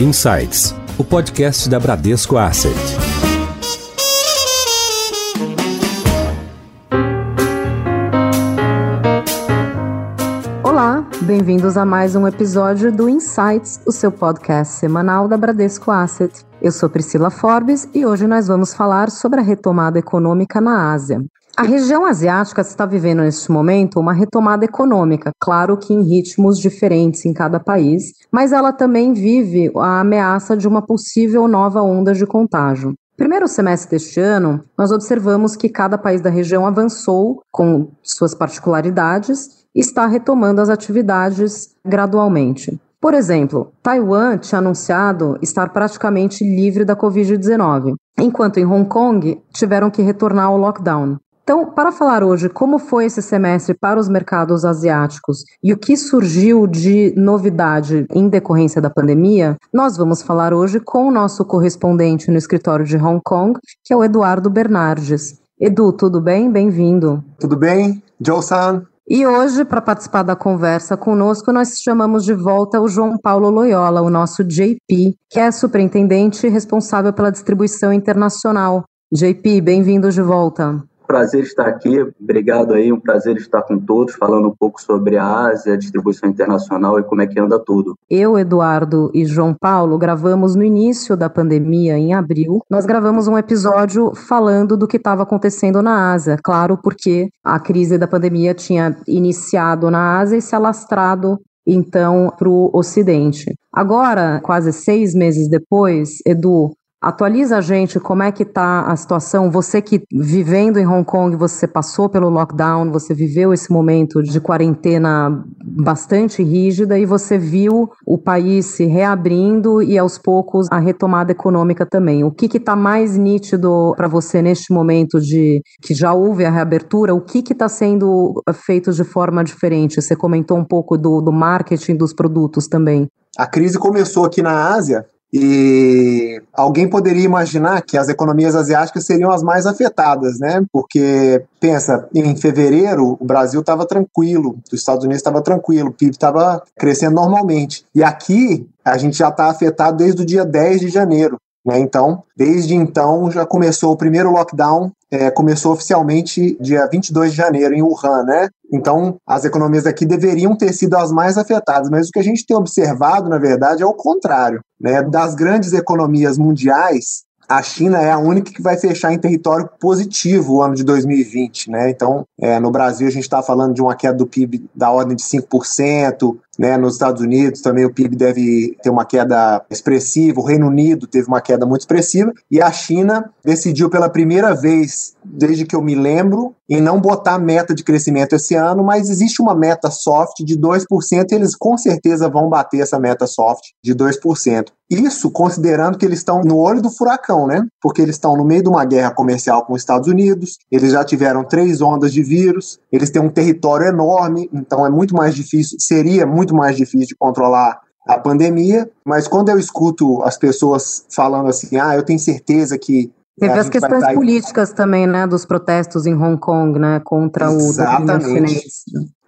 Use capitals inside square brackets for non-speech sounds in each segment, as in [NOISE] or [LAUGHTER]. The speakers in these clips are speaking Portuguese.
Insights, o podcast da Bradesco Asset. Olá, bem-vindos a mais um episódio do Insights, o seu podcast semanal da Bradesco Asset. Eu sou Priscila Forbes e hoje nós vamos falar sobre a retomada econômica na Ásia. A região asiática está vivendo neste momento uma retomada econômica, claro que em ritmos diferentes em cada país, mas ela também vive a ameaça de uma possível nova onda de contágio. Primeiro semestre deste ano, nós observamos que cada país da região avançou com suas particularidades e está retomando as atividades gradualmente. Por exemplo, Taiwan tinha anunciado estar praticamente livre da Covid-19, enquanto em Hong Kong tiveram que retornar ao lockdown. Então, para falar hoje como foi esse semestre para os mercados asiáticos e o que surgiu de novidade em decorrência da pandemia, nós vamos falar hoje com o nosso correspondente no escritório de Hong Kong, que é o Eduardo Bernardes. Edu, tudo bem? Bem-vindo. Tudo bem? Joe-san? E hoje, para participar da conversa conosco, nós chamamos de volta o João Paulo Loyola, o nosso JP, que é superintendente responsável pela distribuição internacional. JP, bem-vindo de volta prazer estar aqui, obrigado aí, um prazer estar com todos, falando um pouco sobre a Ásia, a distribuição internacional e como é que anda tudo. Eu, Eduardo e João Paulo gravamos no início da pandemia, em abril, nós gravamos um episódio falando do que estava acontecendo na Ásia, claro, porque a crise da pandemia tinha iniciado na Ásia e se alastrado então para o Ocidente. Agora, quase seis meses depois, Edu, Atualiza a gente como é que está a situação. Você que vivendo em Hong Kong, você passou pelo lockdown, você viveu esse momento de quarentena bastante rígida e você viu o país se reabrindo e aos poucos a retomada econômica também. O que está mais nítido para você neste momento de que já houve a reabertura? O que está sendo feito de forma diferente? Você comentou um pouco do, do marketing dos produtos também. A crise começou aqui na Ásia e alguém poderia imaginar que as economias asiáticas seriam as mais afetadas, né? Porque, pensa, em fevereiro o Brasil estava tranquilo, os Estados Unidos estava tranquilo, o PIB estava crescendo normalmente. E aqui a gente já está afetado desde o dia 10 de janeiro. Né? Então, desde então, já começou o primeiro lockdown, é, começou oficialmente dia 22 de janeiro em Wuhan, né? Então, as economias aqui deveriam ter sido as mais afetadas, mas o que a gente tem observado, na verdade, é o contrário. Né? Das grandes economias mundiais, a China é a única que vai fechar em território positivo o ano de 2020, né? Então, é, no Brasil a gente está falando de uma queda do PIB da ordem de 5%, né? Nos Estados Unidos também o PIB deve ter uma queda expressiva, o Reino Unido teve uma queda muito expressiva, e a China decidiu pela primeira vez, desde que eu me lembro, em não botar meta de crescimento esse ano, mas existe uma meta soft de 2% e eles com certeza vão bater essa meta soft de 2%. Isso considerando que eles estão no olho do furacão, né? Porque eles estão no meio de uma guerra comercial com os Estados Unidos, eles já tiveram três ondas de vírus, eles têm um território enorme, então é muito mais difícil, seria muito mais difícil de controlar a pandemia, mas quando eu escuto as pessoas falando assim, ah, eu tenho certeza que Teve as questões políticas também, né, dos protestos em Hong Kong, né, contra Exatamente. o chinês.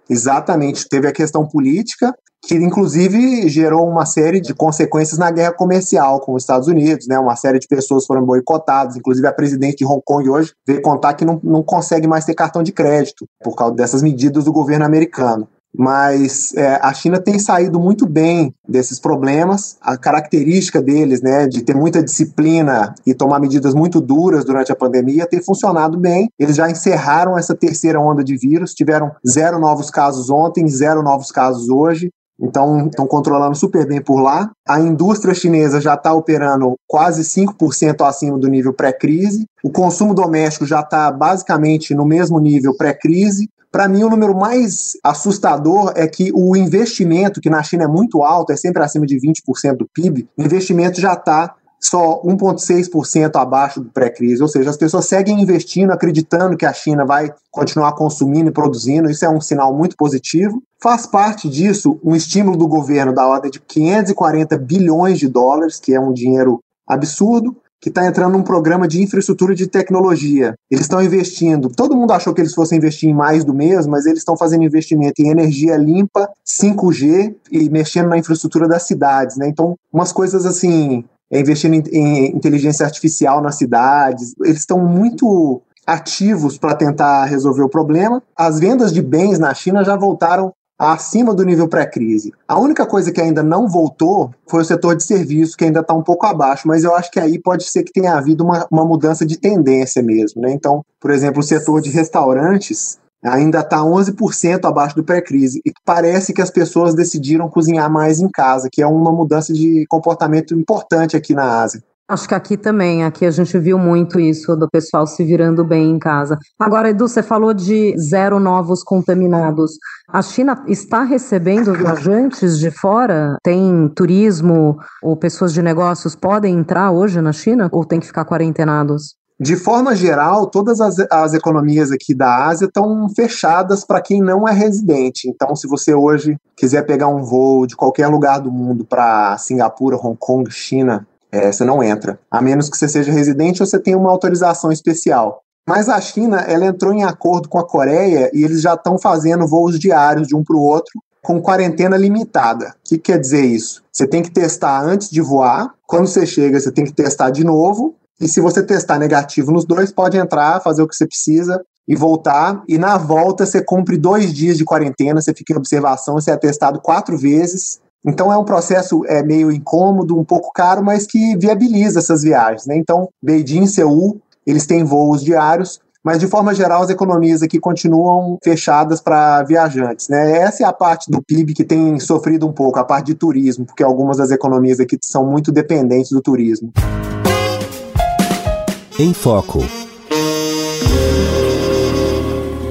Exatamente, teve a questão política, que inclusive gerou uma série de consequências na guerra comercial com os Estados Unidos, né? Uma série de pessoas foram boicotadas, inclusive a presidente de Hong Kong hoje veio contar que não, não consegue mais ter cartão de crédito por causa dessas medidas do governo americano mas é, a China tem saído muito bem desses problemas. A característica deles, né, de ter muita disciplina e tomar medidas muito duras durante a pandemia, tem funcionado bem. Eles já encerraram essa terceira onda de vírus, tiveram zero novos casos ontem, zero novos casos hoje. Então, estão controlando super bem por lá. A indústria chinesa já está operando quase 5% acima do nível pré-crise. O consumo doméstico já está basicamente no mesmo nível pré-crise. Para mim, o número mais assustador é que o investimento, que na China é muito alto, é sempre acima de 20% do PIB, o investimento já está só 1,6% abaixo do pré-crise. Ou seja, as pessoas seguem investindo, acreditando que a China vai continuar consumindo e produzindo. Isso é um sinal muito positivo. Faz parte disso um estímulo do governo da ordem de 540 bilhões de dólares, que é um dinheiro absurdo. Que está entrando num programa de infraestrutura de tecnologia. Eles estão investindo. Todo mundo achou que eles fossem investir em mais do mesmo, mas eles estão fazendo investimento em energia limpa, 5G e mexendo na infraestrutura das cidades, né? Então, umas coisas assim, é investindo em, em inteligência artificial nas cidades. Eles estão muito ativos para tentar resolver o problema. As vendas de bens na China já voltaram acima do nível pré-crise. A única coisa que ainda não voltou foi o setor de serviço, que ainda está um pouco abaixo, mas eu acho que aí pode ser que tenha havido uma, uma mudança de tendência mesmo. Né? Então, por exemplo, o setor de restaurantes ainda está 11% abaixo do pré-crise. E parece que as pessoas decidiram cozinhar mais em casa, que é uma mudança de comportamento importante aqui na Ásia. Acho que aqui também, aqui a gente viu muito isso do pessoal se virando bem em casa. Agora, Edu, você falou de zero novos contaminados. A China está recebendo viajantes de fora? Tem turismo ou pessoas de negócios podem entrar hoje na China ou tem que ficar quarentenados? De forma geral, todas as, as economias aqui da Ásia estão fechadas para quem não é residente. Então, se você hoje quiser pegar um voo de qualquer lugar do mundo para Singapura, Hong Kong, China, é, você não entra, a menos que você seja residente ou você tenha uma autorização especial. Mas a China, ela entrou em acordo com a Coreia e eles já estão fazendo voos diários de um para o outro com quarentena limitada. O que quer dizer isso? Você tem que testar antes de voar, quando você chega, você tem que testar de novo, e se você testar negativo nos dois, pode entrar, fazer o que você precisa e voltar. E na volta, você cumpre dois dias de quarentena, você fica em observação, você é testado quatro vezes então é um processo é, meio incômodo, um pouco caro, mas que viabiliza essas viagens. Né? Então, Beijing, Seul, eles têm voos diários, mas de forma geral as economias aqui continuam fechadas para viajantes. Né? Essa é a parte do PIB que tem sofrido um pouco, a parte de turismo, porque algumas das economias aqui são muito dependentes do turismo. Em Foco.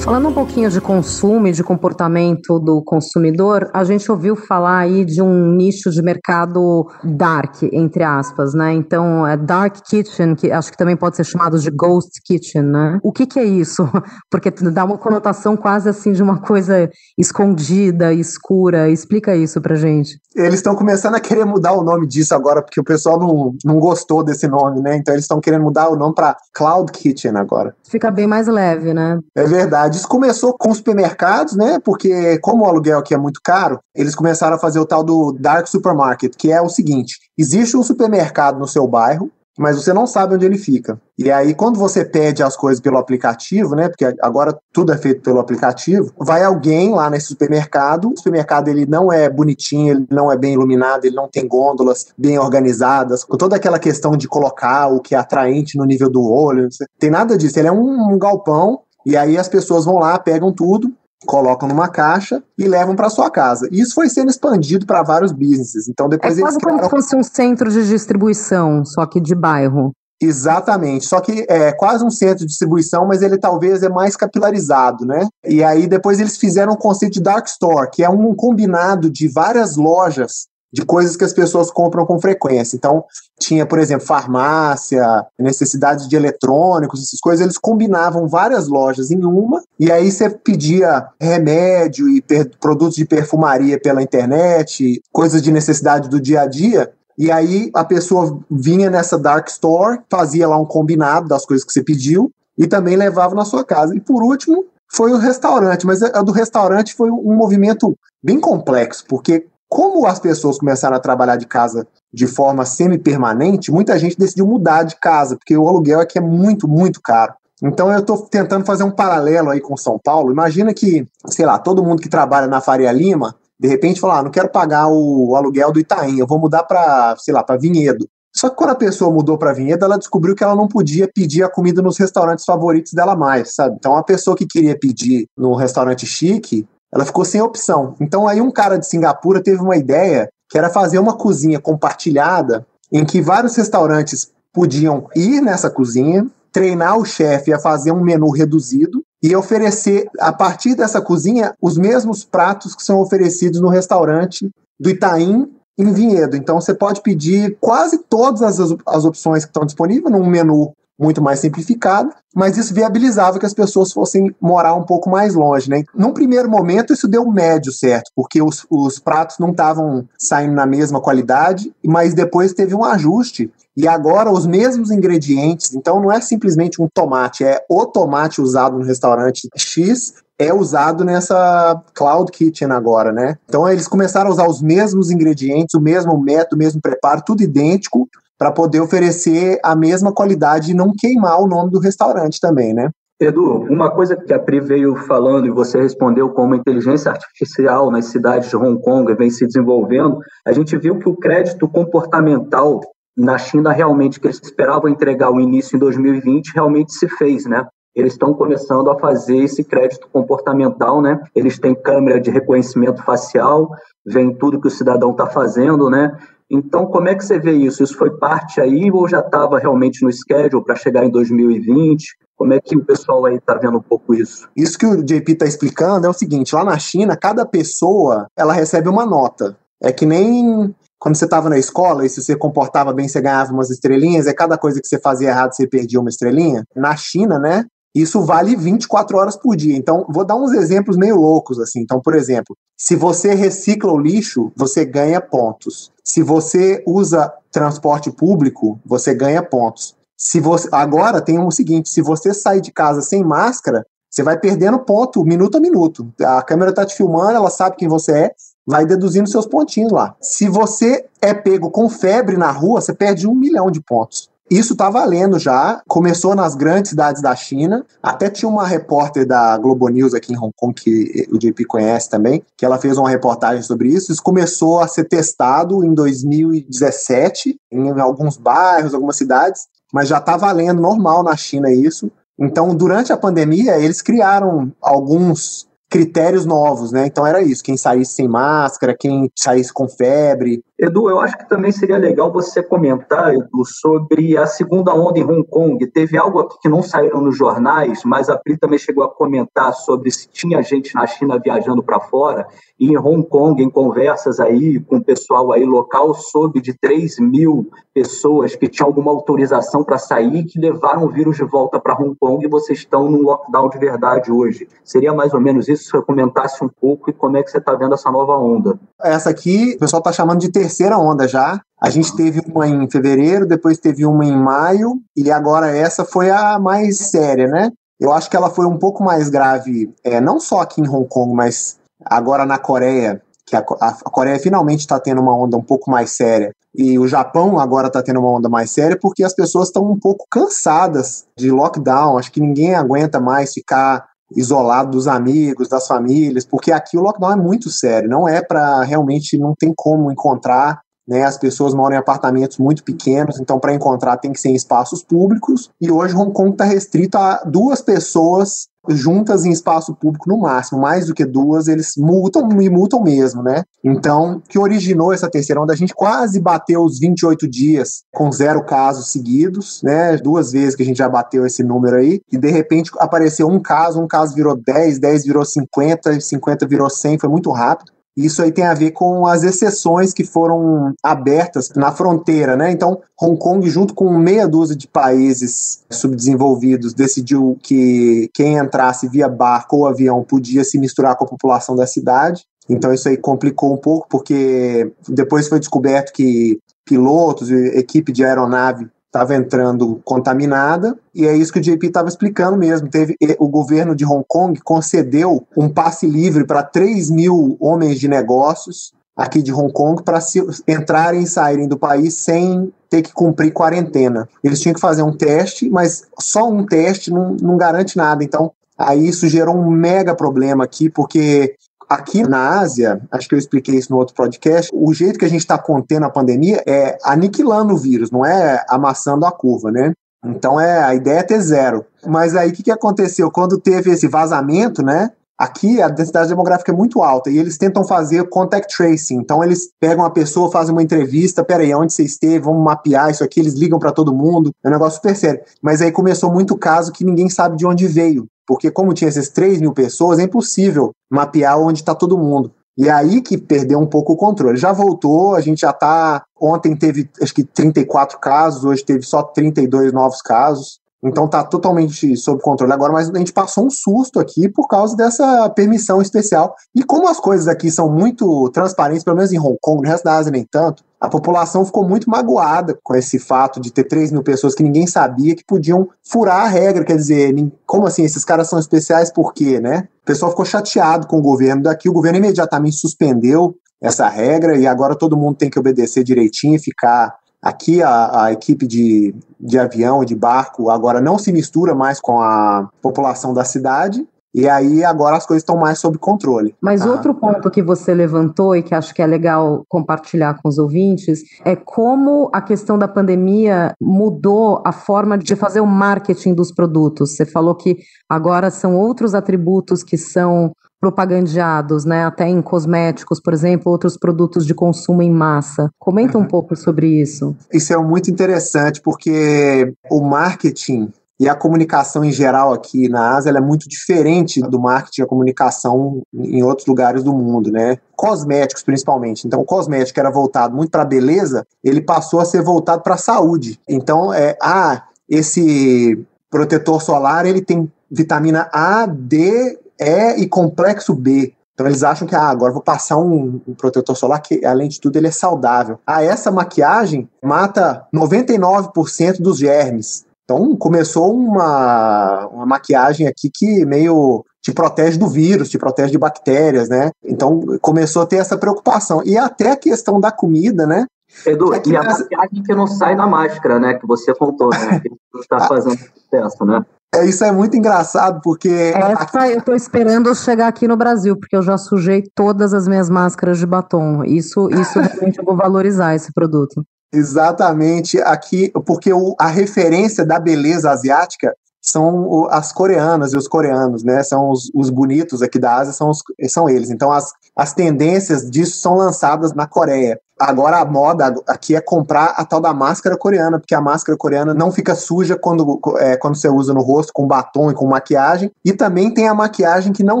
Falando um pouquinho de consumo e de comportamento do consumidor, a gente ouviu falar aí de um nicho de mercado dark, entre aspas, né? Então, é dark kitchen, que acho que também pode ser chamado de ghost kitchen, né? O que, que é isso? [LAUGHS] Porque dá uma conotação quase assim de uma coisa escondida, escura. Explica isso pra gente. Eles estão começando a querer mudar o nome disso agora, porque o pessoal não, não gostou desse nome, né? Então, eles estão querendo mudar o nome para Cloud Kitchen agora. Fica bem mais leve, né? É verdade. Isso começou com supermercados, né? Porque como o aluguel aqui é muito caro, eles começaram a fazer o tal do dark supermarket, que é o seguinte: existe um supermercado no seu bairro, mas você não sabe onde ele fica. E aí, quando você pede as coisas pelo aplicativo, né? Porque agora tudo é feito pelo aplicativo, vai alguém lá nesse supermercado. O supermercado ele não é bonitinho, ele não é bem iluminado, ele não tem gôndolas bem organizadas, com toda aquela questão de colocar o que é atraente no nível do olho. Tem nada disso. Ele é um, um galpão e aí as pessoas vão lá, pegam tudo, colocam numa caixa e levam para sua casa. E isso foi sendo expandido para vários businesses. Então depois é quase criaram... como se fosse um centro de distribuição, só que de bairro. Exatamente, só que é quase um centro de distribuição, mas ele talvez é mais capilarizado, né? E aí depois eles fizeram o conceito de dark store, que é um combinado de várias lojas de coisas que as pessoas compram com frequência. Então, tinha, por exemplo, farmácia, necessidades de eletrônicos, essas coisas, eles combinavam várias lojas em uma, e aí você pedia remédio e produtos de perfumaria pela internet, coisas de necessidade do dia a dia, e aí a pessoa vinha nessa dark store, fazia lá um combinado das coisas que você pediu e também levava na sua casa. E por último, foi o restaurante, mas a do restaurante foi um movimento bem complexo, porque como as pessoas começaram a trabalhar de casa de forma semi-permanente, muita gente decidiu mudar de casa, porque o aluguel aqui é muito, muito caro. Então eu estou tentando fazer um paralelo aí com São Paulo. Imagina que, sei lá, todo mundo que trabalha na Faria Lima, de repente fala, ah, não quero pagar o aluguel do Itaim, eu vou mudar para, sei lá, para Vinhedo. Só que quando a pessoa mudou para Vinhedo, ela descobriu que ela não podia pedir a comida nos restaurantes favoritos dela mais, sabe? Então a pessoa que queria pedir no restaurante chique, ela ficou sem opção. Então aí um cara de Singapura teve uma ideia que era fazer uma cozinha compartilhada em que vários restaurantes podiam ir nessa cozinha, treinar o chefe a fazer um menu reduzido e oferecer a partir dessa cozinha os mesmos pratos que são oferecidos no restaurante do Itaim em Vinhedo. Então você pode pedir quase todas as, as opções que estão disponíveis num menu muito mais simplificada, mas isso viabilizava que as pessoas fossem morar um pouco mais longe, né? Num primeiro momento isso deu médio certo, porque os, os pratos não estavam saindo na mesma qualidade, mas depois teve um ajuste e agora os mesmos ingredientes, então não é simplesmente um tomate, é o tomate usado no restaurante X é usado nessa Cloud Kitchen agora, né? Então eles começaram a usar os mesmos ingredientes, o mesmo método, o mesmo preparo, tudo idêntico, para poder oferecer a mesma qualidade e não queimar o nome do restaurante também, né? Edu, uma coisa que a Pri veio falando e você respondeu como inteligência artificial nas cidades de Hong Kong vem se desenvolvendo, a gente viu que o crédito comportamental na China realmente que eles esperavam entregar o início em 2020 realmente se fez, né? Eles estão começando a fazer esse crédito comportamental, né? Eles têm câmera de reconhecimento facial, vem tudo que o cidadão está fazendo, né? Então, como é que você vê isso? Isso foi parte aí ou já estava realmente no schedule para chegar em 2020? Como é que o pessoal aí está vendo um pouco isso? Isso que o JP está explicando é o seguinte: lá na China, cada pessoa ela recebe uma nota. É que nem quando você estava na escola e se você comportava bem, você ganhava umas estrelinhas, é cada coisa que você fazia errado, você perdia uma estrelinha. Na China, né? Isso vale 24 horas por dia. Então, vou dar uns exemplos meio loucos assim. Então, por exemplo, se você recicla o lixo, você ganha pontos. Se você usa transporte público, você ganha pontos. Se você agora tem o seguinte, se você sair de casa sem máscara, você vai perdendo ponto minuto a minuto. A câmera está te filmando, ela sabe quem você é, vai deduzindo seus pontinhos lá. Se você é pego com febre na rua, você perde um milhão de pontos. Isso está valendo já. Começou nas grandes cidades da China. Até tinha uma repórter da Globo News aqui em Hong Kong, que o JP conhece também, que ela fez uma reportagem sobre isso. Isso começou a ser testado em 2017 em alguns bairros, algumas cidades, mas já está valendo normal na China isso. Então, durante a pandemia, eles criaram alguns critérios novos, né? Então era isso, quem saísse sem máscara, quem saísse com febre. Edu, eu acho que também seria legal você comentar, Edu, sobre a segunda onda em Hong Kong. Teve algo aqui que não saíram nos jornais, mas a Pri também chegou a comentar sobre se tinha gente na China viajando para fora. E em Hong Kong, em conversas aí com o pessoal aí local, soube de 3 mil pessoas que tinham alguma autorização para sair que levaram o vírus de volta para Hong Kong e vocês estão num lockdown de verdade hoje. Seria mais ou menos isso? Se você comentasse um pouco e como é que você está vendo essa nova onda? Essa aqui, o pessoal está chamando de terceira onda já. A gente teve uma em fevereiro, depois teve uma em maio, e agora essa foi a mais séria, né? Eu acho que ela foi um pouco mais grave, é, não só aqui em Hong Kong, mas agora na Coreia, que a, a, a Coreia finalmente está tendo uma onda um pouco mais séria. E o Japão agora está tendo uma onda mais séria porque as pessoas estão um pouco cansadas de lockdown. Acho que ninguém aguenta mais ficar isolado dos amigos, das famílias, porque aqui o lockdown é muito sério, não é para realmente não tem como encontrar, né? As pessoas moram em apartamentos muito pequenos, então para encontrar tem que ser em espaços públicos. E hoje Hong Kong está restrito a duas pessoas juntas em espaço público no máximo, mais do que duas, eles multam e multam mesmo, né? Então, que originou essa terceira onda, a gente quase bateu os 28 dias com zero casos seguidos, né? Duas vezes que a gente já bateu esse número aí, e de repente apareceu um caso, um caso virou 10, 10 virou 50, 50 virou 100, foi muito rápido. Isso aí tem a ver com as exceções que foram abertas na fronteira, né? Então, Hong Kong, junto com meia dúzia de países subdesenvolvidos, decidiu que quem entrasse via barco ou avião podia se misturar com a população da cidade. Então, isso aí complicou um pouco, porque depois foi descoberto que pilotos e equipe de aeronave estava entrando contaminada, e é isso que o JP estava explicando mesmo. Teve o governo de Hong Kong concedeu um passe livre para 3 mil homens de negócios aqui de Hong Kong para entrarem e saírem do país sem ter que cumprir quarentena. Eles tinham que fazer um teste, mas só um teste não, não garante nada. Então, aí isso gerou um mega problema aqui, porque Aqui na Ásia, acho que eu expliquei isso no outro podcast, o jeito que a gente está contendo a pandemia é aniquilando o vírus, não é amassando a curva, né? Então é a ideia é ter zero. Mas aí o que, que aconteceu? Quando teve esse vazamento, né? Aqui a densidade demográfica é muito alta e eles tentam fazer contact tracing. Então eles pegam a pessoa, fazem uma entrevista, peraí, onde você esteve, vamos mapear isso aqui, eles ligam para todo mundo. É um negócio super sério. Mas aí começou muito caso que ninguém sabe de onde veio. Porque como tinha essas 3 mil pessoas, é impossível mapear onde está todo mundo. E é aí que perdeu um pouco o controle. Já voltou, a gente já está. Ontem teve acho que 34 casos, hoje teve só 32 novos casos. Então está totalmente sob controle agora, mas a gente passou um susto aqui por causa dessa permissão especial. E como as coisas aqui são muito transparentes, pelo menos em Hong Kong, no resto da Ásia nem tanto, a população ficou muito magoada com esse fato de ter 3 mil pessoas que ninguém sabia que podiam furar a regra. Quer dizer, como assim? Esses caras são especiais por quê, né? O pessoal ficou chateado com o governo daqui, o governo imediatamente suspendeu essa regra e agora todo mundo tem que obedecer direitinho e ficar Aqui a, a, equipe de, de avião e de barco agora não se mistura mais com a população da cidade. E aí agora as coisas estão mais sob controle. Mas ah. outro ponto que você levantou e que acho que é legal compartilhar com os ouvintes é como a questão da pandemia mudou a forma de fazer o marketing dos produtos. Você falou que agora são outros atributos que são propagandeados, né, até em cosméticos, por exemplo, outros produtos de consumo em massa. Comenta um pouco sobre isso. Isso é muito interessante porque o marketing e a comunicação em geral aqui na Ásia é muito diferente do marketing e a comunicação em outros lugares do mundo, né? Cosméticos, principalmente. Então, o cosmético era voltado muito para beleza, ele passou a ser voltado para a saúde. Então, é, ah, esse protetor solar ele tem vitamina A, D e e complexo B. Então eles acham que ah, agora vou passar um, um, protetor solar que, além de tudo, ele é saudável. Ah, essa maquiagem mata 99% dos germes. Então começou uma, uma maquiagem aqui que meio te protege do vírus, te protege de bactérias, né? Então começou a ter essa preocupação. E até a questão da comida, né? Edu, é e a maquiagem que não sai da máscara, né? Que você contou, né? Que está fazendo sucesso, né? É, isso é muito engraçado, porque. Essa eu tô esperando chegar aqui no Brasil, porque eu já sujei todas as minhas máscaras de batom. Isso, isso realmente eu vou valorizar esse produto. Exatamente, aqui, porque o, a referência da beleza asiática são as coreanas e os coreanos, né? São os, os bonitos aqui da Ásia, são, os, são eles. Então, as, as tendências disso são lançadas na Coreia. Agora a moda aqui é comprar a tal da máscara coreana, porque a máscara coreana não fica suja quando, é, quando você usa no rosto com batom e com maquiagem. E também tem a maquiagem que não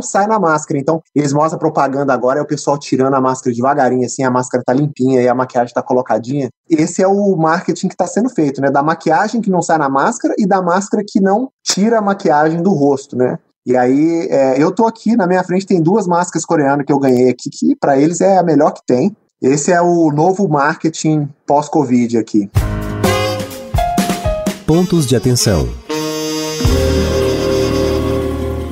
sai na máscara. Então, eles mostram propaganda agora, é o pessoal tirando a máscara devagarinho, assim, a máscara tá limpinha e a maquiagem tá colocadinha. Esse é o marketing que está sendo feito, né? Da maquiagem que não sai na máscara e da máscara que não tira a maquiagem do rosto, né? E aí, é, eu tô aqui, na minha frente tem duas máscaras coreanas que eu ganhei aqui, que para eles é a melhor que tem. Esse é o novo marketing pós-Covid aqui. Pontos de atenção.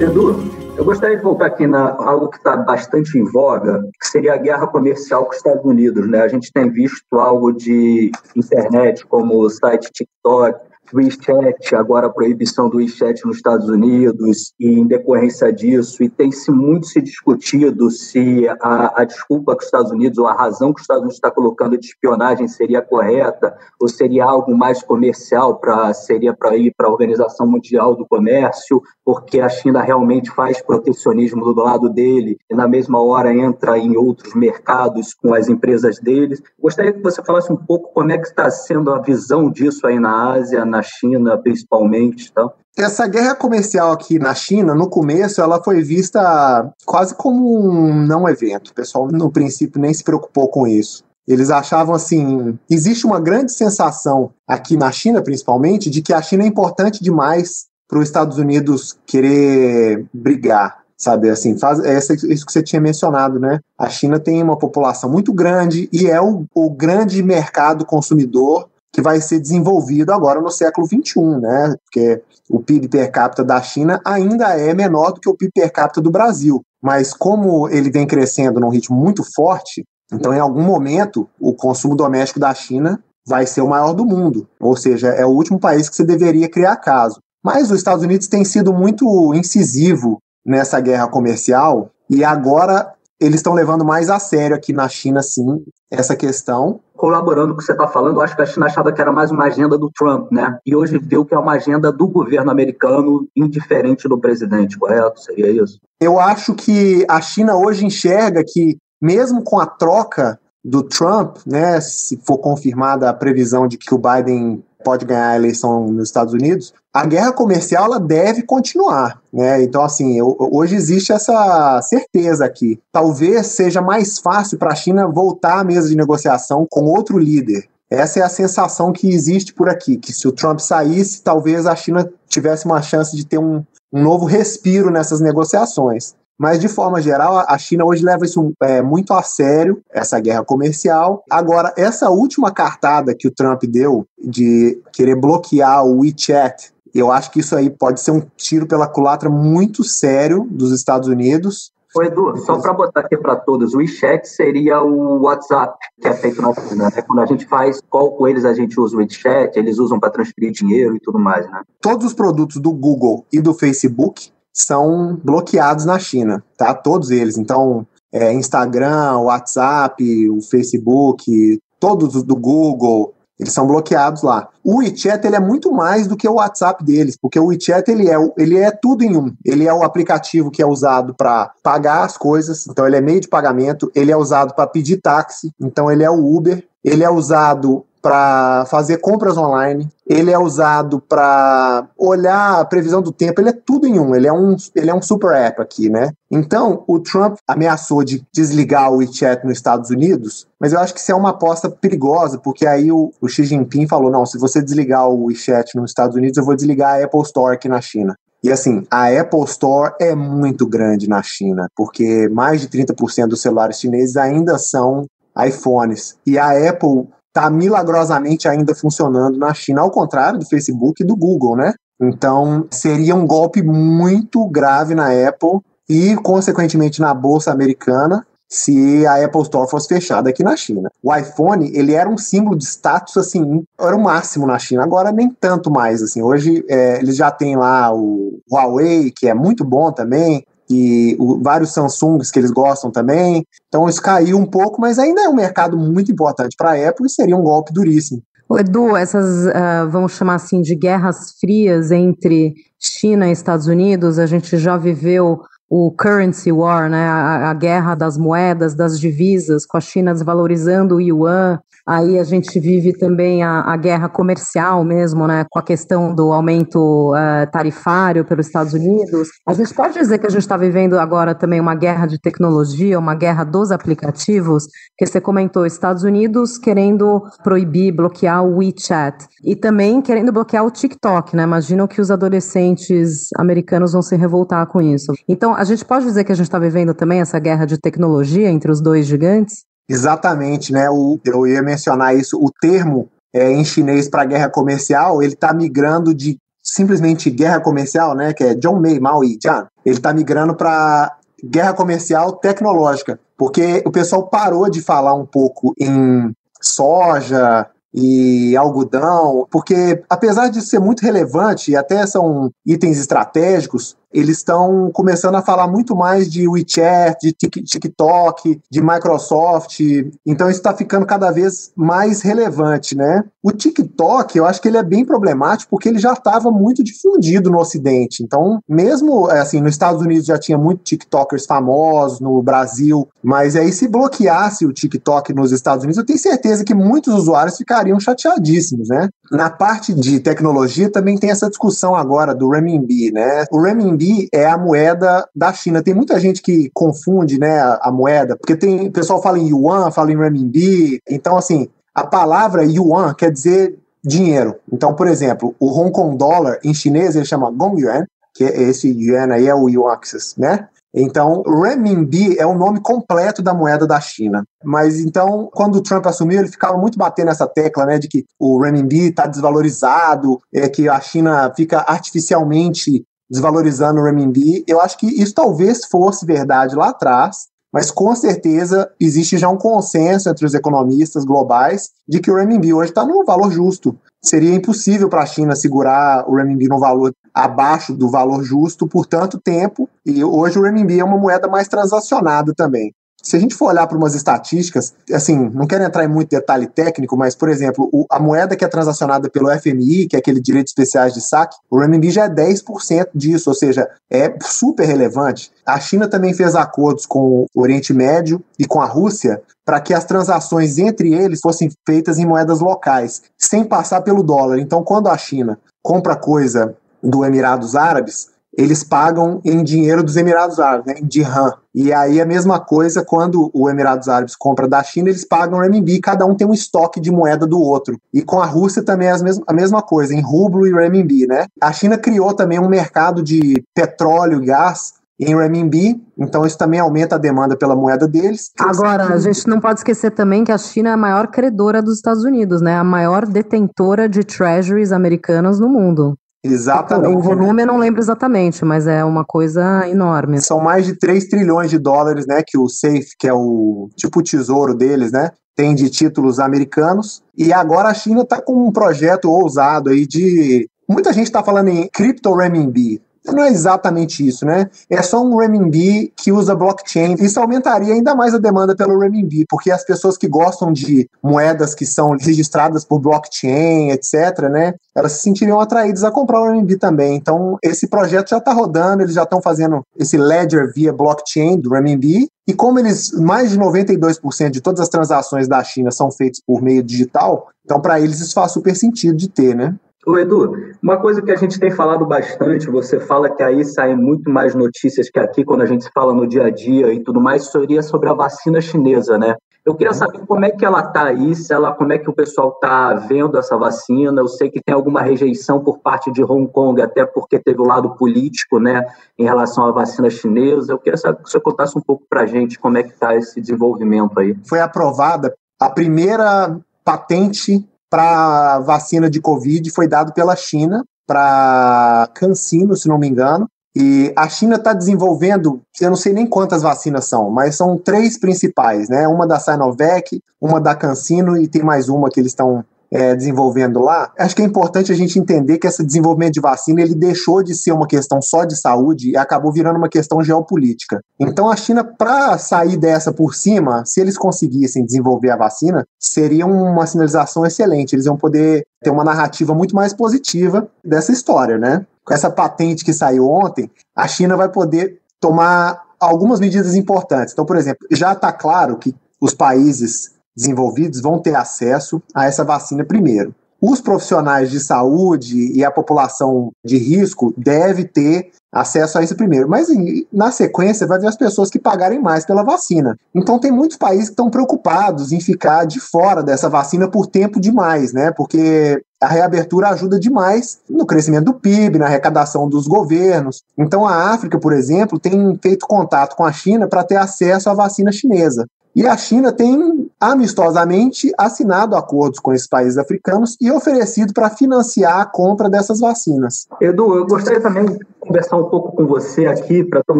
Edu, eu gostaria de voltar aqui na algo que está bastante em voga, que seria a guerra comercial com os Estados Unidos. Né? A gente tem visto algo de internet, como o site TikTok, WeChat, agora a proibição do WeChat nos Estados Unidos, e em decorrência disso, e tem se muito se discutido se a, a desculpa que os Estados Unidos, ou a razão que os Estados Unidos está colocando de espionagem seria correta, ou seria algo mais comercial, para seria para ir para a Organização Mundial do Comércio, porque a China realmente faz protecionismo do lado dele, e na mesma hora entra em outros mercados com as empresas deles. Gostaria que você falasse um pouco como é que está sendo a visão disso aí na Ásia, na China principalmente. Então. Essa guerra comercial aqui na China, no começo, ela foi vista quase como um não evento. O pessoal, no princípio, nem se preocupou com isso. Eles achavam assim: existe uma grande sensação aqui na China, principalmente, de que a China é importante demais para os Estados Unidos querer brigar sabe? Assim, faz é isso que você tinha mencionado, né? A China tem uma população muito grande e é o, o grande mercado consumidor que vai ser desenvolvido agora no século XXI, né? Porque o PIB per capita da China ainda é menor do que o PIB per capita do Brasil. Mas como ele vem crescendo num ritmo muito forte, então em algum momento o consumo doméstico da China vai ser o maior do mundo. Ou seja, é o último país que você deveria criar caso. Mas os Estados Unidos têm sido muito incisivo nessa guerra comercial e agora eles estão levando mais a sério aqui na China, sim, essa questão. Colaborando com o que você está falando, acho que a China achava que era mais uma agenda do Trump, né? E hoje viu que é uma agenda do governo americano, indiferente do presidente, correto? Seria isso? Eu acho que a China hoje enxerga que, mesmo com a troca do Trump, né, se for confirmada a previsão de que o Biden pode ganhar a eleição nos Estados Unidos, a guerra comercial ela deve continuar. Né? Então, assim, hoje existe essa certeza aqui. Talvez seja mais fácil para a China voltar à mesa de negociação com outro líder. Essa é a sensação que existe por aqui, que se o Trump saísse, talvez a China tivesse uma chance de ter um, um novo respiro nessas negociações. Mas, de forma geral, a China hoje leva isso é, muito a sério, essa guerra comercial. Agora, essa última cartada que o Trump deu de querer bloquear o WeChat, eu acho que isso aí pode ser um tiro pela culatra muito sério dos Estados Unidos. Ô Edu, só para botar aqui para todos, o WeChat seria o WhatsApp que é feito na China. Né? Quando a gente faz call com eles, a gente usa o WeChat, eles usam para transferir dinheiro e tudo mais, né? Todos os produtos do Google e do Facebook são bloqueados na China, tá? Todos eles. Então, é, Instagram, WhatsApp, o Facebook, todos do Google, eles são bloqueados lá. O WeChat ele é muito mais do que o WhatsApp deles, porque o WeChat ele é, ele é tudo em um. Ele é o aplicativo que é usado para pagar as coisas, então ele é meio de pagamento. Ele é usado para pedir táxi, então ele é o Uber. Ele é usado para fazer compras online, ele é usado para olhar a previsão do tempo, ele é tudo em um, ele é um, ele é um super app aqui, né? Então, o Trump ameaçou de desligar o WeChat nos Estados Unidos, mas eu acho que isso é uma aposta perigosa, porque aí o, o Xi Jinping falou: não, se você desligar o WeChat nos Estados Unidos, eu vou desligar a Apple Store aqui na China. E assim, a Apple Store é muito grande na China, porque mais de 30% dos celulares chineses ainda são iPhones. E a Apple está milagrosamente ainda funcionando na China, ao contrário do Facebook e do Google, né? Então, seria um golpe muito grave na Apple e, consequentemente, na bolsa americana, se a Apple Store fosse fechada aqui na China. O iPhone, ele era um símbolo de status, assim, era o máximo na China, agora nem tanto mais, assim, hoje é, eles já têm lá o Huawei, que é muito bom também, e o, vários Samsungs que eles gostam também. Então isso caiu um pouco, mas ainda é um mercado muito importante para a Apple e seria um golpe duríssimo. Edu, essas, uh, vamos chamar assim, de guerras frias entre China e Estados Unidos, a gente já viveu o currency war, né, a, a, guerra das moedas, das divisas, com a China desvalorizando o yuan, Aí a gente vive também a, a guerra comercial mesmo, né, com a questão do aumento uh, tarifário pelos Estados Unidos. A gente pode dizer que a gente está vivendo agora também uma guerra de tecnologia, uma guerra dos aplicativos, que você comentou, Estados Unidos querendo proibir, bloquear o WeChat e também querendo bloquear o TikTok, né? Imagino que os adolescentes americanos vão se revoltar com isso. Então, a gente pode dizer que a gente está vivendo também essa guerra de tecnologia entre os dois gigantes? Exatamente, né? O, eu ia mencionar isso. O termo é, em chinês para guerra comercial, ele está migrando de simplesmente guerra comercial, né? Que é Zhong Mei Mao Yi Jian. Ele está migrando para guerra comercial tecnológica, porque o pessoal parou de falar um pouco em soja, e algodão, porque apesar de ser muito relevante e até são itens estratégicos, eles estão começando a falar muito mais de WeChat, de TikTok, de Microsoft. Então isso está ficando cada vez mais relevante, né? O TikTok, eu acho que ele é bem problemático porque ele já estava muito difundido no Ocidente. Então, mesmo assim, nos Estados Unidos já tinha muitos TikTokers famosos, no Brasil, mas aí se bloqueasse o TikTok nos Estados Unidos, eu tenho certeza que muitos usuários ficariam chateadíssimos, né? Na parte de tecnologia também tem essa discussão agora do renminbi, né? O renminbi renminbi é a moeda da China. Tem muita gente que confunde, né, a, a moeda, porque tem o pessoal fala em yuan, fala em renminbi. Então, assim, a palavra yuan quer dizer dinheiro. Então, por exemplo, o Hong Kong dólar em chinês ele chama Gong Yuan, que é esse yuan aí é o yuan, né? Então, renminbi é o nome completo da moeda da China. Mas então, quando o Trump assumiu, ele ficava muito batendo nessa tecla, né, de que o renminbi está desvalorizado, é que a China fica artificialmente desvalorizando o renminbi. Eu acho que isso talvez fosse verdade lá atrás, mas com certeza existe já um consenso entre os economistas globais de que o renminbi hoje está num valor justo. Seria impossível para a China segurar o renminbi no valor abaixo do valor justo por tanto tempo, e hoje o renminbi é uma moeda mais transacionada também. Se a gente for olhar para umas estatísticas, assim, não quero entrar em muito detalhe técnico, mas, por exemplo, o, a moeda que é transacionada pelo FMI, que é aquele direito especiais de saque, o renminbi já é 10% disso, ou seja, é super relevante. A China também fez acordos com o Oriente Médio e com a Rússia para que as transações entre eles fossem feitas em moedas locais, sem passar pelo dólar. Então, quando a China compra coisa do Emirados Árabes, eles pagam em dinheiro dos Emirados Árabes, né, em dirham. E aí a mesma coisa quando o Emirados Árabes compra da China, eles pagam renminbi, cada um tem um estoque de moeda do outro. E com a Rússia também é a mesma coisa, em rublo e renminbi, né? A China criou também um mercado de petróleo e gás em renminbi, então isso também aumenta a demanda pela moeda deles. Agora, a gente não pode esquecer também que a China é a maior credora dos Estados Unidos, né? A maior detentora de treasuries americanas no mundo. Exatamente. O volume eu não lembro exatamente, mas é uma coisa enorme. São mais de 3 trilhões de dólares, né, que o SAFE, que é o tipo o tesouro deles, né, tem de títulos americanos. E agora a China está com um projeto ousado aí de Muita gente está falando em cripto renminbi. Não é exatamente isso, né? É só um renminbi que usa blockchain. Isso aumentaria ainda mais a demanda pelo renminbi, porque as pessoas que gostam de moedas que são registradas por blockchain, etc., né? Elas se sentiriam atraídas a comprar o renminbi também. Então, esse projeto já está rodando, eles já estão fazendo esse ledger via blockchain do renminbi. E como eles, mais de 92% de todas as transações da China são feitas por meio digital, então para eles isso faz super sentido de ter, né? Ô Edu, uma coisa que a gente tem falado bastante, você fala que aí saem muito mais notícias que aqui quando a gente fala no dia a dia e tudo mais, seria sobre a vacina chinesa, né? Eu queria saber como é que ela está aí, se ela, como é que o pessoal está vendo essa vacina. Eu sei que tem alguma rejeição por parte de Hong Kong, até porque teve o lado político, né, em relação à vacina chinesa. Eu queria saber que você contasse um pouco para a gente como é que está esse desenvolvimento aí. Foi aprovada a primeira patente para vacina de Covid foi dado pela China para Cancino, se não me engano. E a China está desenvolvendo, eu não sei nem quantas vacinas são, mas são três principais, né? Uma da Sinovac, uma da Cancino e tem mais uma que eles estão é, desenvolvendo lá, acho que é importante a gente entender que esse desenvolvimento de vacina ele deixou de ser uma questão só de saúde e acabou virando uma questão geopolítica. Então a China, para sair dessa por cima, se eles conseguissem desenvolver a vacina, seria uma sinalização excelente. Eles iam poder ter uma narrativa muito mais positiva dessa história, né? Com essa patente que saiu ontem, a China vai poder tomar algumas medidas importantes. Então, por exemplo, já está claro que os países desenvolvidos vão ter acesso a essa vacina primeiro. Os profissionais de saúde e a população de risco deve ter acesso a isso primeiro. Mas na sequência vai ver as pessoas que pagarem mais pela vacina. Então tem muitos países que estão preocupados em ficar de fora dessa vacina por tempo demais, né? Porque a reabertura ajuda demais no crescimento do PIB, na arrecadação dos governos. Então a África, por exemplo, tem feito contato com a China para ter acesso à vacina chinesa. E a China tem amistosamente assinado acordos com esses países africanos e oferecido para financiar a compra dessas vacinas. Edu, eu gostaria também de conversar um pouco com você aqui para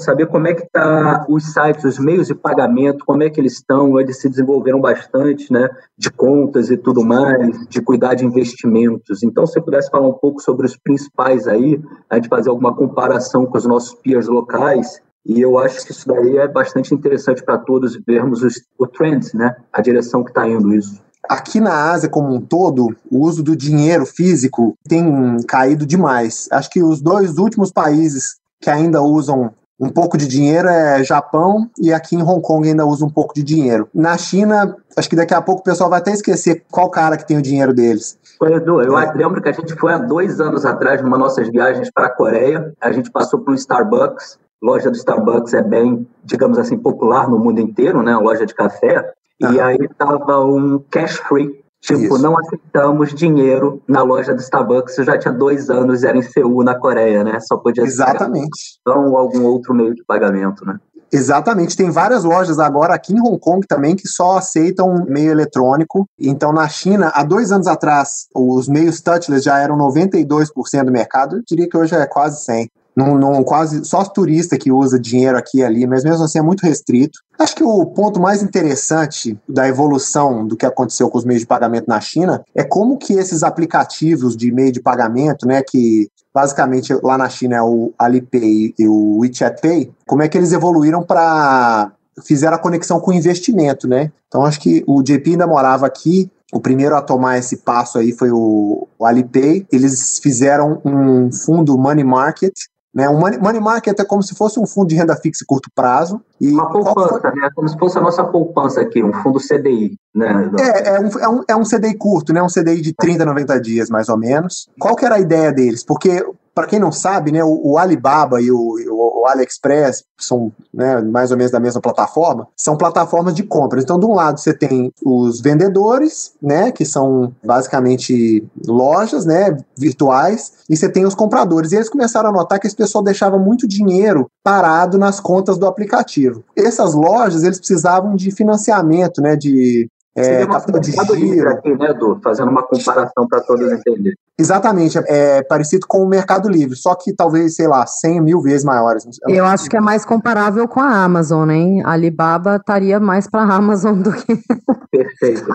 saber como é que tá os sites, os meios de pagamento, como é que eles estão, eles se desenvolveram bastante, né, de contas e tudo mais, de cuidar de investimentos. Então, se você pudesse falar um pouco sobre os principais aí, a gente fazer alguma comparação com os nossos peers locais e eu acho que isso daí é bastante interessante para todos vermos os, o trend, né? A direção que está indo isso. Aqui na Ásia como um todo, o uso do dinheiro físico tem caído demais. Acho que os dois últimos países que ainda usam um pouco de dinheiro é Japão e aqui em Hong Kong ainda usa um pouco de dinheiro. Na China, acho que daqui a pouco o pessoal vai até esquecer qual cara que tem o dinheiro deles. Edu, eu lembro que a gente foi há dois anos atrás numa nossas viagens para a Coreia. A gente passou por um Starbucks loja do Starbucks é bem, digamos assim, popular no mundo inteiro, né? Uma loja de café. E aí estava um cash free. Tipo, Isso. não aceitamos dinheiro na loja do Starbucks. Eu já tinha dois anos, era em Seul, na Coreia, né? Só podia Exatamente. Então, algum outro meio de pagamento, né? Exatamente, tem várias lojas agora aqui em Hong Kong também que só aceitam meio eletrônico. Então, na China, há dois anos atrás, os meios touchless já eram 92% do mercado. Eu diria que hoje é quase 100%. Não, quase só turista que usa dinheiro aqui e ali, mas mesmo assim é muito restrito. Acho que o ponto mais interessante da evolução do que aconteceu com os meios de pagamento na China é como que esses aplicativos de meio de pagamento, né, que basicamente lá na China é o Alipay e o WeChat Pay, como é que eles evoluíram para fizeram a conexão com o investimento, né? Então acho que o JP ainda morava aqui, o primeiro a tomar esse passo aí foi o, o Alipay. Eles fizeram um fundo money market né? Um money, market é como se fosse um fundo de renda fixa curto prazo, E uma poupança, né? Como se fosse a nossa poupança aqui, um fundo CDI, né? É, é um, é, um, é um CDI curto, né? Um CDI de 30, 90 dias, mais ou menos. Qual que era a ideia deles? Porque para quem não sabe, né, o, o Alibaba e o, o, o, AliExpress são né, mais ou menos da mesma plataforma, são plataformas de compras. Então, de um lado você tem os vendedores, né, que são basicamente lojas, né, virtuais, e você tem os compradores. E eles começaram a notar que esse pessoal deixava muito dinheiro parado nas contas do aplicativo. Essas lojas, eles precisavam de financiamento, né, de é, capital de giro. Aqui, né, Edu? Fazendo uma comparação para todos entenderem. Exatamente, é parecido com o Mercado Livre, só que talvez, sei lá, 100 mil vezes maiores. Eu acho que é mais comparável com a Amazon, hein? A Alibaba estaria mais para a Amazon do que. [LAUGHS] Perfeito,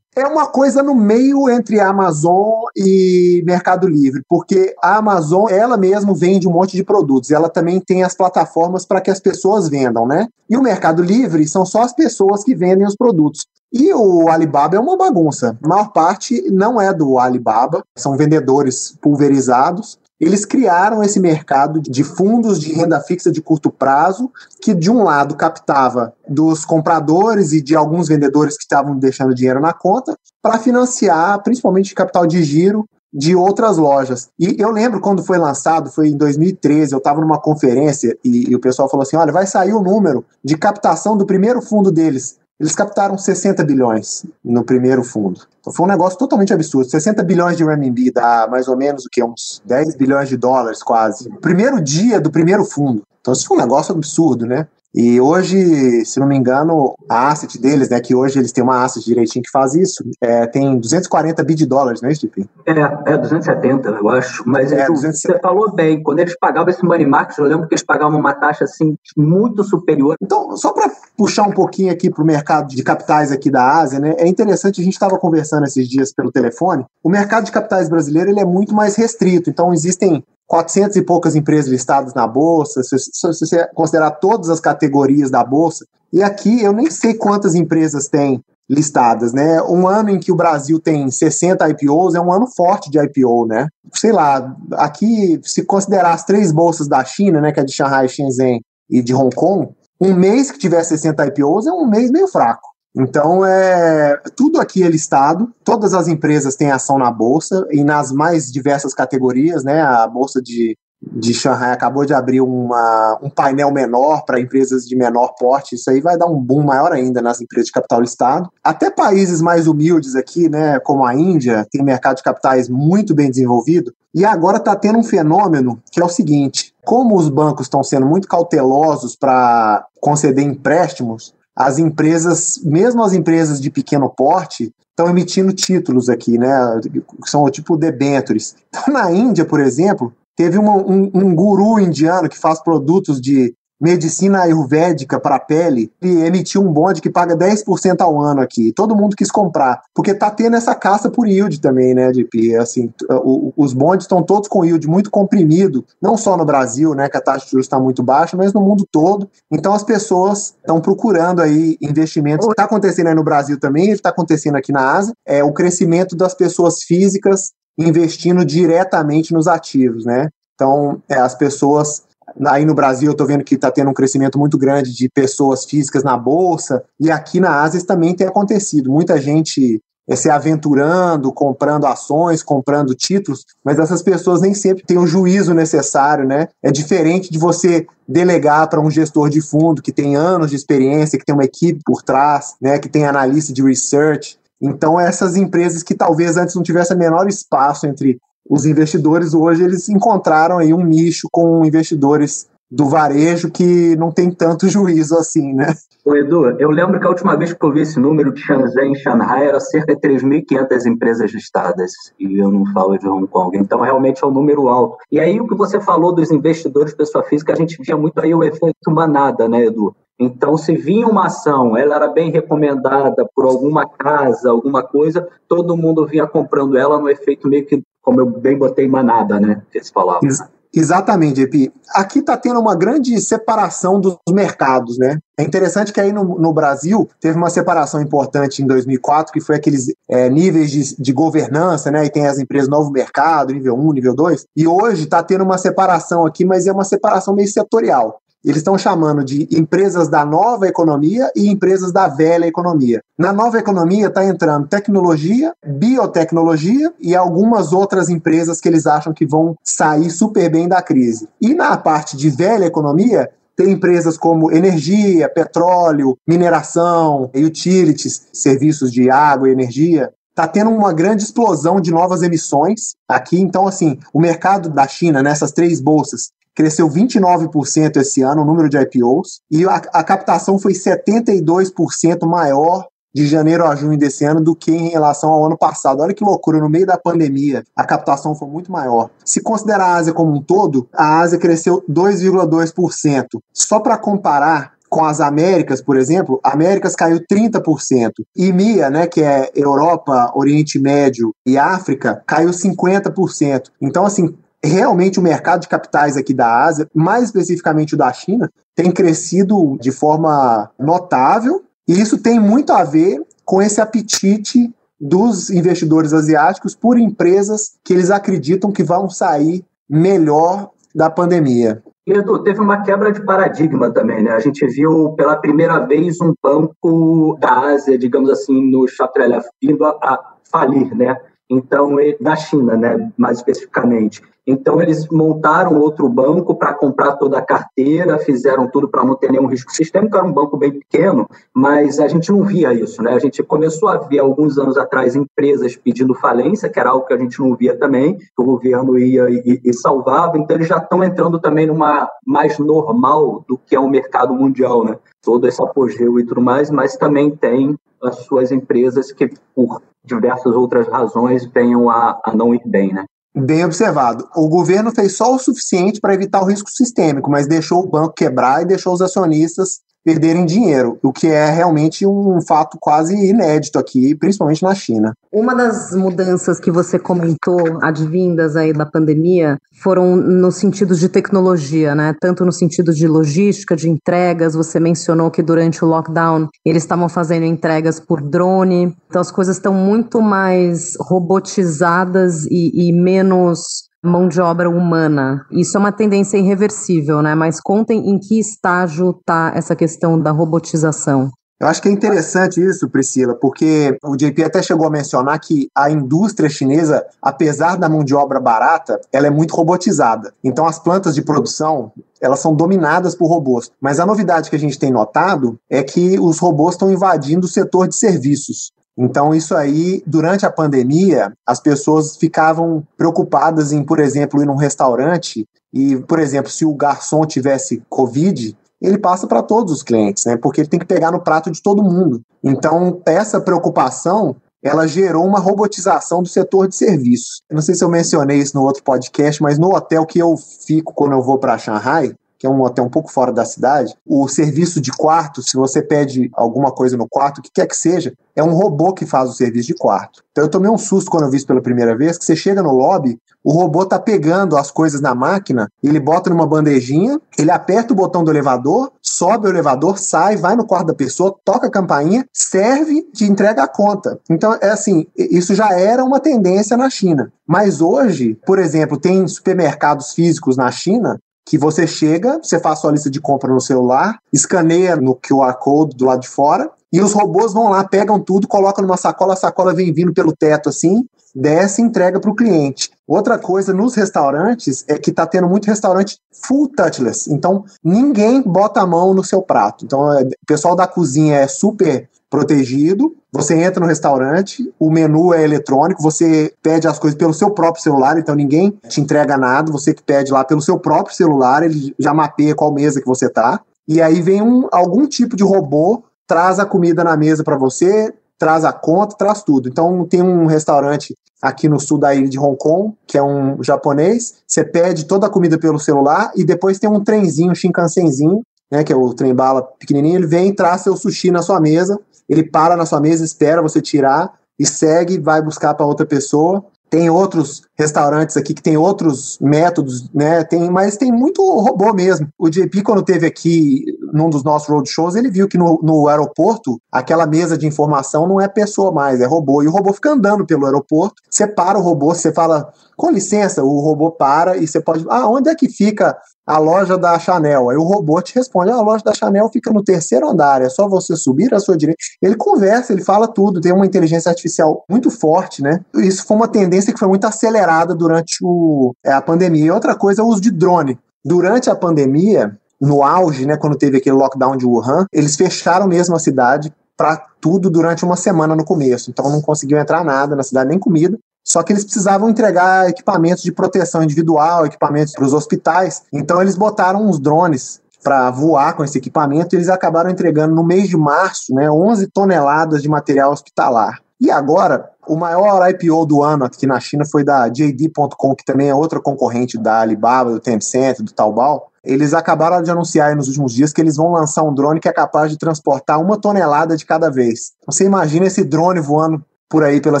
É uma coisa no meio entre a Amazon e Mercado Livre, porque a Amazon, ela mesma vende um monte de produtos, ela também tem as plataformas para que as pessoas vendam, né? E o Mercado Livre são só as pessoas que vendem os produtos. E o Alibaba é uma bagunça. A maior parte não é do Alibaba, são vendedores pulverizados. Eles criaram esse mercado de fundos de renda fixa de curto prazo, que de um lado captava dos compradores e de alguns vendedores que estavam deixando dinheiro na conta, para financiar principalmente capital de giro de outras lojas. E eu lembro quando foi lançado, foi em 2013, eu estava numa conferência e, e, o pessoal falou assim: olha, vai sair o número de captação do primeiro fundo deles. Eles captaram 60 bilhões no primeiro fundo. Então foi um negócio totalmente absurdo. 60 bilhões de RMB dá mais ou menos o que? Uns 10 bilhões de dólares quase. Primeiro dia do primeiro fundo. Então isso foi um negócio absurdo, né? E hoje, se não me engano, a asset deles, né, que hoje eles têm uma asset direitinho que faz isso, é, tem 240 bi de dólares, não é isso, É, é 270, eu acho. Mas é, 270. você falou bem, quando eles pagavam esse money market, eu lembro que eles pagavam uma taxa assim muito superior. Então, só para puxar um pouquinho aqui para o mercado de capitais aqui da Ásia, né, é interessante, a gente estava conversando esses dias pelo telefone, o mercado de capitais brasileiro ele é muito mais restrito, então existem 400 e poucas empresas listadas na bolsa, se, você considerar todas as categorias da bolsa, e aqui eu nem sei quantas empresas tem listadas, né? Um ano em que o Brasil tem 60 IPOs é um ano forte de IPO, né? Sei lá, aqui se considerar as três bolsas da China, né, que é de Shanghai, Shenzhen e de Hong Kong, um mês que tiver 60 IPOs é um mês meio fraco. Então, é, tudo aqui é listado, todas as empresas têm ação na bolsa e nas mais diversas categorias, né? A bolsa de, de Shanghai acabou de abrir uma, um painel menor para empresas de menor porte, isso aí vai dar um boom maior ainda nas empresas de capital listado. Até países mais humildes aqui, né, como a Índia, tem mercado de capitais muito bem desenvolvido, e agora está tendo um fenômeno que é o seguinte: como os bancos estão sendo muito cautelosos para conceder empréstimos, as empresas, mesmo as empresas de pequeno porte, estão emitindo títulos aqui, né? Que são tipo debentures. Então, na Índia, por exemplo, teve um, um guru indiano que faz produtos de medicina ayurvédica para pele e emitiu um bonde que paga 10% ao ano aqui. Todo mundo quis comprar, porque tá tendo essa caça por yield também, né, de assim, o, os bondes estão todos com yield muito comprimido, não só no Brasil, né, que a taxa de juros está muito baixa, mas no mundo todo. Então as pessoas estão procurando aí investimentos. Está acontecendo aí no Brasil também, está acontecendo aqui na Ásia, é o crescimento das pessoas físicas investindo diretamente nos ativos, né? Então, é, as pessoas Aí no Brasil eu estou vendo que está tendo um crescimento muito grande de pessoas físicas na bolsa, e aqui na Ásia isso também tem acontecido. Muita gente é, se aventurando, comprando ações, comprando títulos, mas essas pessoas nem sempre têm o juízo necessário, né? É diferente de você delegar para um gestor de fundo que tem anos de experiência, que tem uma equipe por trás, né? Que tem analista de research. Então, essas empresas que talvez antes não tivessem menor espaço entre os investidores hoje eles encontraram aí um nicho com investidores do varejo que não tem tanto [LAUGHS] juízo assim, né? Ô Edu, eu lembro que a última vez que eu vi esse número de Shenzhen e Shanghai era cerca de 3.500 empresas listadas, e eu não falo de Hong Kong, então realmente é um número alto. E aí o que você falou dos investidores pessoa física, a gente via muito aí o efeito manada, né, Edu? Então, se vinha uma ação, ela era bem recomendada por alguma casa, alguma coisa, todo mundo vinha comprando ela no efeito meio que como eu bem botei manada, né? Que eles. Ex exatamente, Epi. Aqui está tendo uma grande separação dos mercados, né? É interessante que aí no, no, Brasil teve uma separação importante em 2004, que foi aqueles é, níveis de, de, governança, né? E tem as empresas Novo Mercado, nível 1, nível 2. E hoje está tendo uma separação aqui, mas é uma separação meio setorial. Eles estão chamando de empresas da nova economia e empresas da velha economia. Na nova economia está entrando tecnologia, biotecnologia e algumas outras empresas que eles acham que vão sair super bem da crise. E na parte de velha economia, tem empresas como energia, petróleo, mineração, utilities, serviços de água e energia. Está tendo uma grande explosão de novas emissões aqui. Então, assim, o mercado da China, nessas três bolsas, cresceu 29% esse ano, o número de IPOs, e a, a captação foi 72% maior de janeiro a junho desse ano do que em relação ao ano passado. Olha que loucura, no meio da pandemia, a captação foi muito maior. Se considerar a Ásia como um todo, a Ásia cresceu 2,2%. Só para comparar, com as Américas, por exemplo, Américas caiu 30%. E MIA, né, que é Europa, Oriente Médio e África, caiu 50%. Então, assim, realmente o mercado de capitais aqui da Ásia, mais especificamente o da China, tem crescido de forma notável, e isso tem muito a ver com esse apetite dos investidores asiáticos por empresas que eles acreditam que vão sair melhor da pandemia. Edu, teve uma quebra de paradigma também, né? A gente viu pela primeira vez um banco da Ásia, digamos assim, no Chatrelef, vindo a, a falir, né? Então, da China, né, mais especificamente. Então, eles montaram outro banco para comprar toda a carteira, fizeram tudo para não ter nenhum risco sistêmico. Era um banco bem pequeno, mas a gente não via isso. Né? A gente começou a ver, alguns anos atrás, empresas pedindo falência, que era algo que a gente não via também, que o governo ia e, e salvava. Então, eles já estão entrando também numa mais normal do que é o mercado mundial. Né? Todo esse apogeu e tudo mais, mas também tem as suas empresas que, por diversas outras razões, venham a, a não ir bem. Né? Bem observado. O governo fez só o suficiente para evitar o risco sistêmico, mas deixou o banco quebrar e deixou os acionistas perderem dinheiro, o que é realmente um fato quase inédito aqui, principalmente na China. Uma das mudanças que você comentou, advindas aí da pandemia, foram no sentido de tecnologia, né? Tanto no sentido de logística, de entregas. Você mencionou que durante o lockdown eles estavam fazendo entregas por drone. Então as coisas estão muito mais robotizadas e, e menos mão de obra humana. Isso é uma tendência irreversível, né? Mas contem em que estágio está essa questão da robotização. Eu acho que é interessante isso, Priscila, porque o JP até chegou a mencionar que a indústria chinesa, apesar da mão de obra barata, ela é muito robotizada. Então as plantas de produção, elas são dominadas por robôs. Mas a novidade que a gente tem notado é que os robôs estão invadindo o setor de serviços. Então, isso aí, durante a pandemia, as pessoas ficavam preocupadas em, por exemplo, ir num restaurante e, por exemplo, se o garçom tivesse Covid, ele passa para todos os clientes, né? Porque ele tem que pegar no prato de todo mundo. Então, essa preocupação ela gerou uma robotização do setor de serviços. Não sei se eu mencionei isso no outro podcast, mas no hotel que eu fico quando eu vou para Shanghai, que é um hotel um pouco fora da cidade, o serviço de quarto, se você pede alguma coisa no quarto, o que quer que seja, é um robô que faz o serviço de quarto. Então eu tomei um susto quando eu vi isso pela primeira vez, que você chega no lobby, o robô tá pegando as coisas na máquina, ele bota numa bandejinha, ele aperta o botão do elevador, sobe o elevador, sai, vai no quarto da pessoa, toca a campainha, serve, te entrega a conta. Então é assim, isso já era uma tendência na China. Mas hoje, por exemplo, tem supermercados físicos na China que você chega, você faz sua lista de compra no celular, escaneia no QR Code do lado de fora, e os robôs vão lá, pegam tudo, colocam numa sacola, a sacola vem vindo pelo teto assim, desce e entrega para o cliente. Outra coisa nos restaurantes é que está tendo muito restaurante full touchless. Então, ninguém bota a mão no seu prato. Então, é, o pessoal da cozinha é super protegido. Você entra no restaurante, o menu é eletrônico, você pede as coisas pelo seu próprio celular, então ninguém te entrega nada, você que pede lá pelo seu próprio celular, ele já mapeia qual mesa que você tá. E aí vem um, algum tipo de robô, traz a comida na mesa para você, traz a conta, traz tudo. Então tem um restaurante aqui no sul da ilha de Hong Kong, que é um japonês, você pede toda a comida pelo celular e depois tem um trenzinho, um Shinkansenzinho, né, que é o trem bala pequenininho, ele vem traz seu sushi na sua mesa, ele para na sua mesa, espera você tirar e segue, vai buscar para outra pessoa. Tem outros restaurantes aqui que tem outros métodos, né? Tem, mas tem muito robô mesmo. O JP, quando teve aqui num dos nossos roadshows, ele viu que no, no aeroporto, aquela mesa de informação não é pessoa mais, é robô. E o robô fica andando pelo aeroporto, você para o robô, você fala, com licença, o robô para e você pode. Ah, onde é que fica a loja da Chanel. Aí o robô te responde: ah, a loja da Chanel fica no terceiro andar, é só você subir à sua direita. Ele conversa, ele fala tudo, tem uma inteligência artificial muito forte, né? Isso foi uma tendência que foi muito acelerada durante o, é, a pandemia. E outra coisa é o uso de drone. Durante a pandemia, no auge, né, quando teve aquele lockdown de Wuhan, eles fecharam mesmo a cidade para tudo durante uma semana no começo. Então não conseguiu entrar nada na cidade, nem comida. Só que eles precisavam entregar equipamentos de proteção individual, equipamentos para os hospitais. Então eles botaram uns drones para voar com esse equipamento eles acabaram entregando no mês de março né, 11 toneladas de material hospitalar. E agora, o maior IPO do ano aqui na China foi da JD.com, que também é outra concorrente da Alibaba, do Tencent, do Taobao. Eles acabaram de anunciar nos últimos dias que eles vão lançar um drone que é capaz de transportar uma tonelada de cada vez. Você imagina esse drone voando por aí pela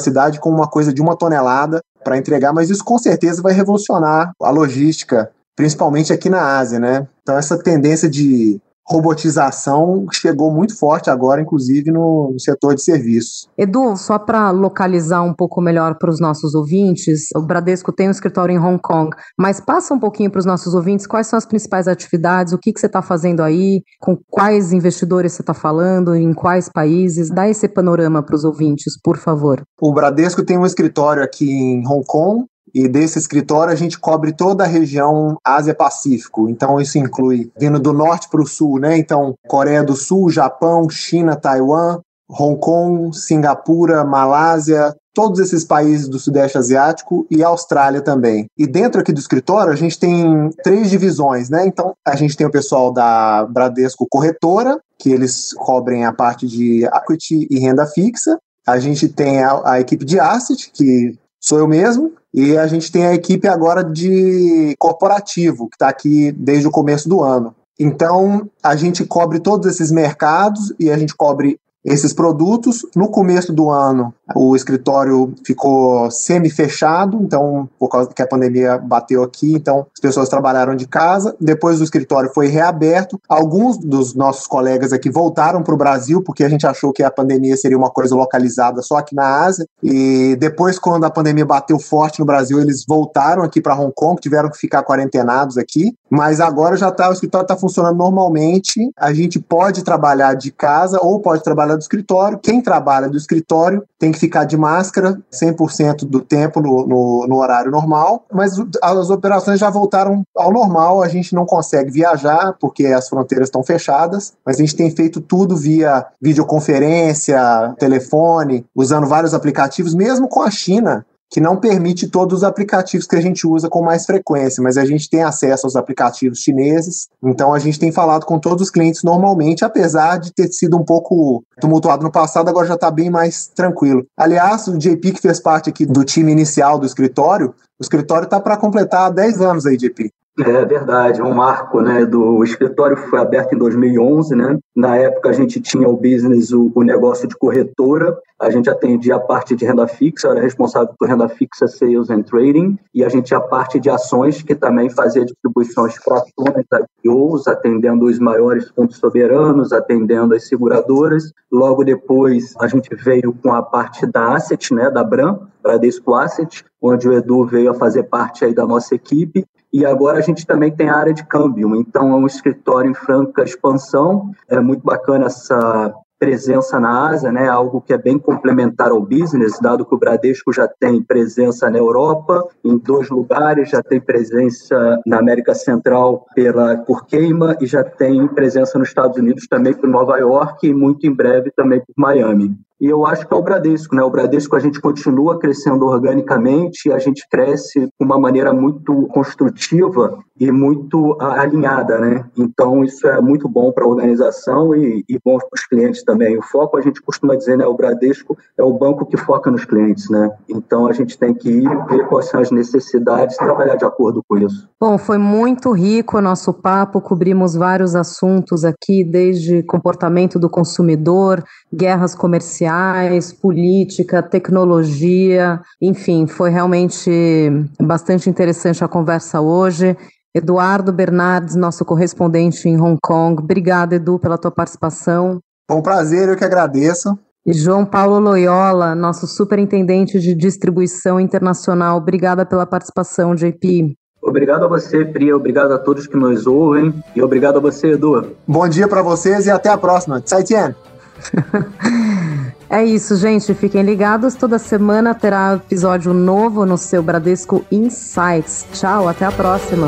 cidade com uma coisa de uma tonelada para entregar, mas isso com certeza vai revolucionar a logística, principalmente aqui na Ásia, né? Então essa tendência de robotização chegou muito forte agora, inclusive no, no setor de serviços. Edu, só para localizar um pouco melhor para os nossos ouvintes, o Bradesco tem um escritório em Hong Kong, mas passa um pouquinho para os nossos ouvintes quais são as principais atividades, o que, que você está fazendo aí, com quais investidores você está falando, em quais países, dá esse panorama para os ouvintes, por favor. O Bradesco tem um escritório aqui em Hong Kong, e desse escritório a gente cobre toda a região Ásia-Pacífico. Então isso inclui vindo do norte para o sul, né? Então Coreia do Sul, Japão, China, Taiwan, Hong Kong, Singapura, Malásia, todos esses países do Sudeste Asiático e Austrália também. E dentro aqui do escritório a gente tem três divisões, né? Então a gente tem o pessoal da Bradesco Corretora, que eles cobrem a parte de equity e renda fixa. A gente tem a, a equipe de asset, que sou eu mesmo, e a gente tem a equipe agora de corporativo, que está aqui desde o começo do ano. Então, a gente cobre todos esses mercados e a gente cobre esses produtos. No começo do ano, o escritório ficou semi-fechado, então, por causa que a pandemia bateu aqui, então as pessoas trabalharam de casa. Depois o escritório foi reaberto. Alguns dos nossos colegas aqui voltaram para o Brasil, porque a gente achou que a pandemia seria uma coisa localizada só aqui na Ásia. E depois, quando a pandemia bateu forte no Brasil, eles voltaram aqui para Hong Kong, tiveram que ficar quarentenados aqui. Mas agora já está, o escritório está funcionando normalmente. A gente pode trabalhar de casa ou pode trabalhar do escritório. Quem trabalha do escritório tem que ficar de máscara 100% do tempo no, no, no, horário normal, mas as operações já voltaram ao normal. A gente não consegue viajar porque as fronteiras estão fechadas, mas a gente tem feito tudo via videoconferência, telefone, usando vários aplicativos, mesmo com a China que não permite todos os aplicativos que a gente usa com mais frequência, mas a gente tem acesso aos aplicativos chineses, então a gente tem falado com todos os clientes normalmente, apesar de ter sido um pouco tumultuado no passado, agora já está bem mais tranquilo. Aliás, o JP, que fez parte aqui do time inicial do escritório, o escritório está para completar 10 anos aí, JP. É verdade, é um marco, né? Do escritório foi aberto em 2011, né? Na época a gente tinha o business, o, o, negócio de corretora, a gente atendia a parte de renda fixa, era responsável por renda fixa, sales and trading, e a gente tinha a parte de ações que também fazia distribuições para ações, atendendo os maiores fundos soberanos, atendendo as seguradoras. Logo depois a gente veio com a parte da asset, né? Da Bram, Bradesco Asset, onde o Edu veio a fazer parte aí da nossa equipe e agora a gente também tem a área de câmbio, então é um escritório em franca expansão. É muito bacana essa presença na Ásia, né, algo que é bem complementar ao business, dado que o Bradesco já tem presença na Europa, em dois lugares, já tem presença na América Central pela Curqueima e já tem presença nos Estados Unidos também por Nova York e muito em breve também por Miami. E eu acho que é o Bradesco, né? O Bradesco a gente continua crescendo organicamente, a gente cresce de uma maneira muito construtiva e muito alinhada, né? Então isso é muito bom para a organização e, e bom para os clientes também. O foco a gente costuma dizer, né? O Bradesco é o banco que foca nos clientes, né? Então a gente tem que ir ver quais são as necessidades trabalhar de acordo com isso. Bom, foi muito rico o nosso papo, cobrimos vários assuntos aqui, desde comportamento do consumidor, guerras comerciais política, tecnologia, enfim, foi realmente bastante interessante a conversa hoje. Eduardo Bernardes, nosso correspondente em Hong Kong. Obrigada, Edu, pela tua participação. Foi um prazer, eu que agradeço. E João Paulo Loyola, nosso superintendente de distribuição internacional. Obrigada pela participação, JP. Obrigado a você, Pri. Obrigado a todos que nos ouvem. E obrigado a você, Edu. Bom dia para vocês e até a próxima. Tchau, [LAUGHS] É isso, gente. Fiquem ligados. Toda semana terá episódio novo no seu Bradesco Insights. Tchau, até a próxima.